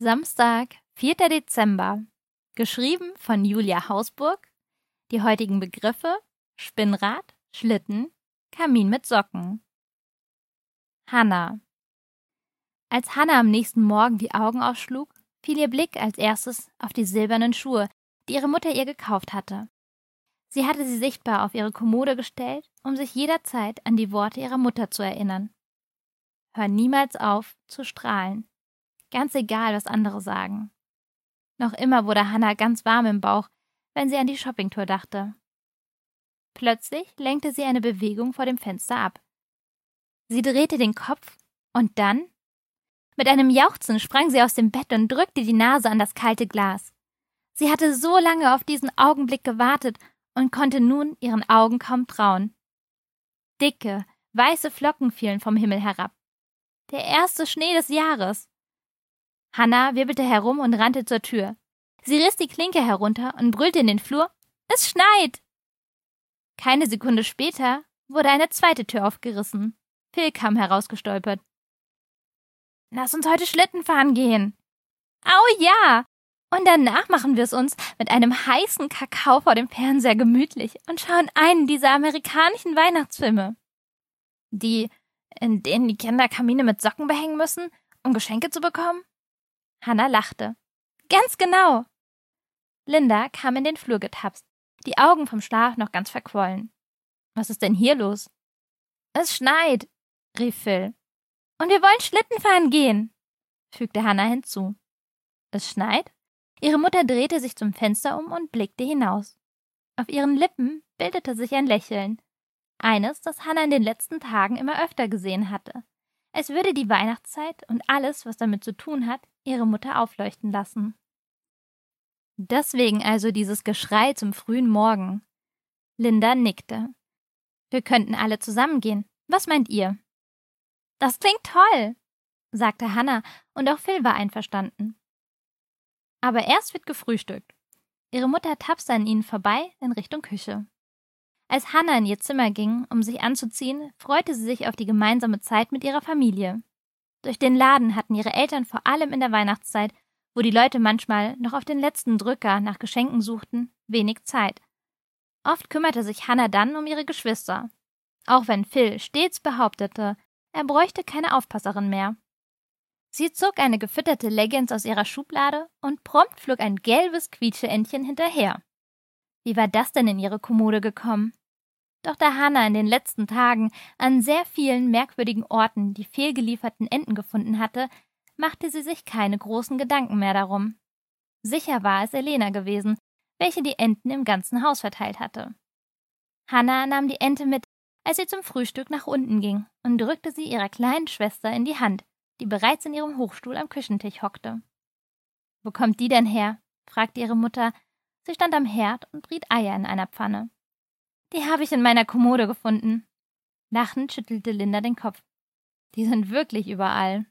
Samstag, 4. Dezember. Geschrieben von Julia Hausburg. Die heutigen Begriffe Spinnrad, Schlitten, Kamin mit Socken. Hanna. Als Hanna am nächsten Morgen die Augen aufschlug, fiel ihr Blick als erstes auf die silbernen Schuhe, die ihre Mutter ihr gekauft hatte. Sie hatte sie sichtbar auf ihre Kommode gestellt, um sich jederzeit an die Worte ihrer Mutter zu erinnern. Hör niemals auf zu strahlen. Ganz egal, was andere sagen. Noch immer wurde Hannah ganz warm im Bauch, wenn sie an die Shoppingtour dachte. Plötzlich lenkte sie eine Bewegung vor dem Fenster ab. Sie drehte den Kopf und dann? Mit einem Jauchzen sprang sie aus dem Bett und drückte die Nase an das kalte Glas. Sie hatte so lange auf diesen Augenblick gewartet und konnte nun ihren Augen kaum trauen. Dicke, weiße Flocken fielen vom Himmel herab. Der erste Schnee des Jahres. Hanna wirbelte herum und rannte zur Tür. Sie riss die Klinke herunter und brüllte in den Flur Es schneit. Keine Sekunde später wurde eine zweite Tür aufgerissen. Phil kam herausgestolpert. Lass uns heute Schlitten fahren gehen. Au ja! Und danach machen wir es uns mit einem heißen Kakao vor dem Fernseher gemütlich und schauen einen dieser amerikanischen Weihnachtsfilme. Die, in denen die Kinder Kamine mit Socken behängen müssen, um Geschenke zu bekommen? Hanna lachte. Ganz genau. Linda kam in den Flur getapst, die Augen vom Schlaf noch ganz verquollen. Was ist denn hier los? Es schneit, rief Phil. Und wir wollen Schlitten fahren gehen, fügte Hanna hinzu. Es schneit? Ihre Mutter drehte sich zum Fenster um und blickte hinaus. Auf ihren Lippen bildete sich ein Lächeln. Eines, das Hannah in den letzten Tagen immer öfter gesehen hatte. Es würde die Weihnachtszeit und alles, was damit zu tun hat, ihre Mutter aufleuchten lassen. Deswegen also dieses Geschrei zum frühen Morgen. Linda nickte. Wir könnten alle zusammengehen. Was meint ihr? Das klingt toll, sagte Hannah, und auch Phil war einverstanden. Aber erst wird gefrühstückt. Ihre Mutter tapste an ihnen vorbei in Richtung Küche. Als Hannah in ihr Zimmer ging, um sich anzuziehen, freute sie sich auf die gemeinsame Zeit mit ihrer Familie. Durch den Laden hatten ihre Eltern vor allem in der Weihnachtszeit, wo die Leute manchmal noch auf den letzten Drücker nach Geschenken suchten, wenig Zeit. Oft kümmerte sich Hannah dann um ihre Geschwister. Auch wenn Phil stets behauptete, er bräuchte keine Aufpasserin mehr. Sie zog eine gefütterte Leggings aus ihrer Schublade und prompt flog ein gelbes Quietscheentchen hinterher. Wie war das denn in ihre Kommode gekommen? Doch da Hannah in den letzten Tagen an sehr vielen merkwürdigen Orten die fehlgelieferten Enten gefunden hatte, machte sie sich keine großen Gedanken mehr darum. Sicher war es Elena gewesen, welche die Enten im ganzen Haus verteilt hatte. Hannah nahm die Ente mit, als sie zum Frühstück nach unten ging, und drückte sie ihrer kleinen Schwester in die Hand, die bereits in ihrem Hochstuhl am Küchentisch hockte. Wo kommt die denn her? fragte ihre Mutter. Sie stand am Herd und briet Eier in einer Pfanne. Die habe ich in meiner Kommode gefunden. Lachend schüttelte Linda den Kopf. Die sind wirklich überall.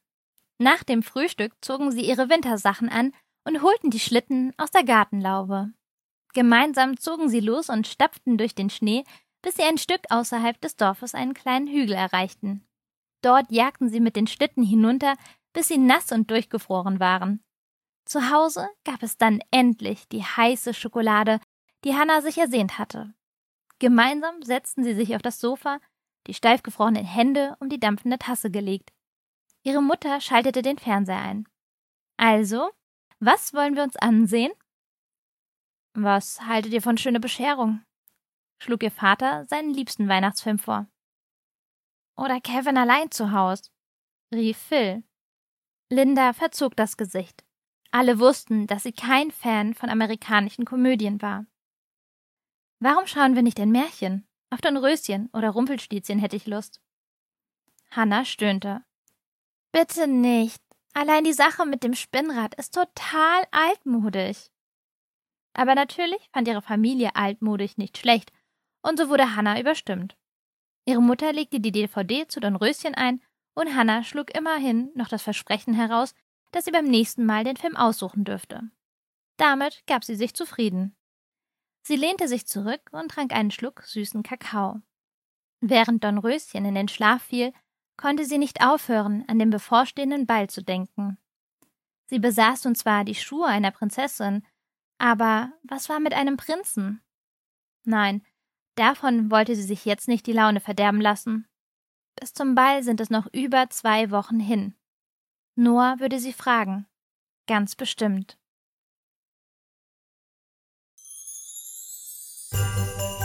Nach dem Frühstück zogen sie ihre Wintersachen an und holten die Schlitten aus der Gartenlaube. Gemeinsam zogen sie los und stapften durch den Schnee, bis sie ein Stück außerhalb des Dorfes einen kleinen Hügel erreichten. Dort jagten sie mit den Schlitten hinunter, bis sie nass und durchgefroren waren. Zu Hause gab es dann endlich die heiße Schokolade, die Hannah sich ersehnt hatte. Gemeinsam setzten sie sich auf das Sofa, die steif gefrorenen Hände um die dampfende Tasse gelegt. Ihre Mutter schaltete den Fernseher ein. Also, was wollen wir uns ansehen? Was haltet ihr von schöne Bescherung? schlug ihr Vater seinen liebsten Weihnachtsfilm vor. Oder Kevin allein zu Haus, rief Phil. Linda verzog das Gesicht. Alle wussten, dass sie kein Fan von amerikanischen Komödien war. Warum schauen wir nicht ein Märchen? Auf Dornröschen oder Rumpelstilzchen hätte ich Lust. Hanna stöhnte. Bitte nicht. Allein die Sache mit dem Spinnrad ist total altmodisch. Aber natürlich fand ihre Familie altmodisch nicht schlecht, und so wurde Hanna überstimmt. Ihre Mutter legte die DVD zu Dornröschen ein, und Hanna schlug immerhin noch das Versprechen heraus, dass sie beim nächsten Mal den Film aussuchen dürfte. Damit gab sie sich zufrieden. Sie lehnte sich zurück und trank einen Schluck süßen Kakao. Während Dornröschen in den Schlaf fiel, konnte sie nicht aufhören, an den bevorstehenden Ball zu denken. Sie besaß nun zwar die Schuhe einer Prinzessin, aber was war mit einem Prinzen? Nein, davon wollte sie sich jetzt nicht die Laune verderben lassen. Bis zum Ball sind es noch über zwei Wochen hin. Noah würde sie fragen. Ganz bestimmt. Música